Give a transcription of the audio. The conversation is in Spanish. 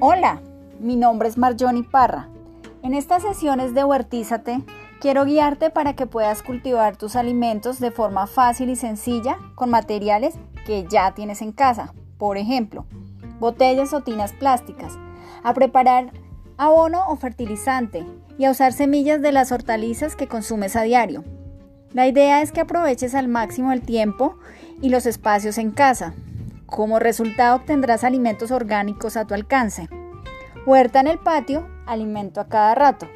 Hola, mi nombre es Marjoni Parra. En estas sesiones de Huertízate quiero guiarte para que puedas cultivar tus alimentos de forma fácil y sencilla con materiales que ya tienes en casa. Por ejemplo, botellas o tinas plásticas, a preparar abono o fertilizante y a usar semillas de las hortalizas que consumes a diario. La idea es que aproveches al máximo el tiempo y los espacios en casa. Como resultado obtendrás alimentos orgánicos a tu alcance. Huerta en el patio, alimento a cada rato.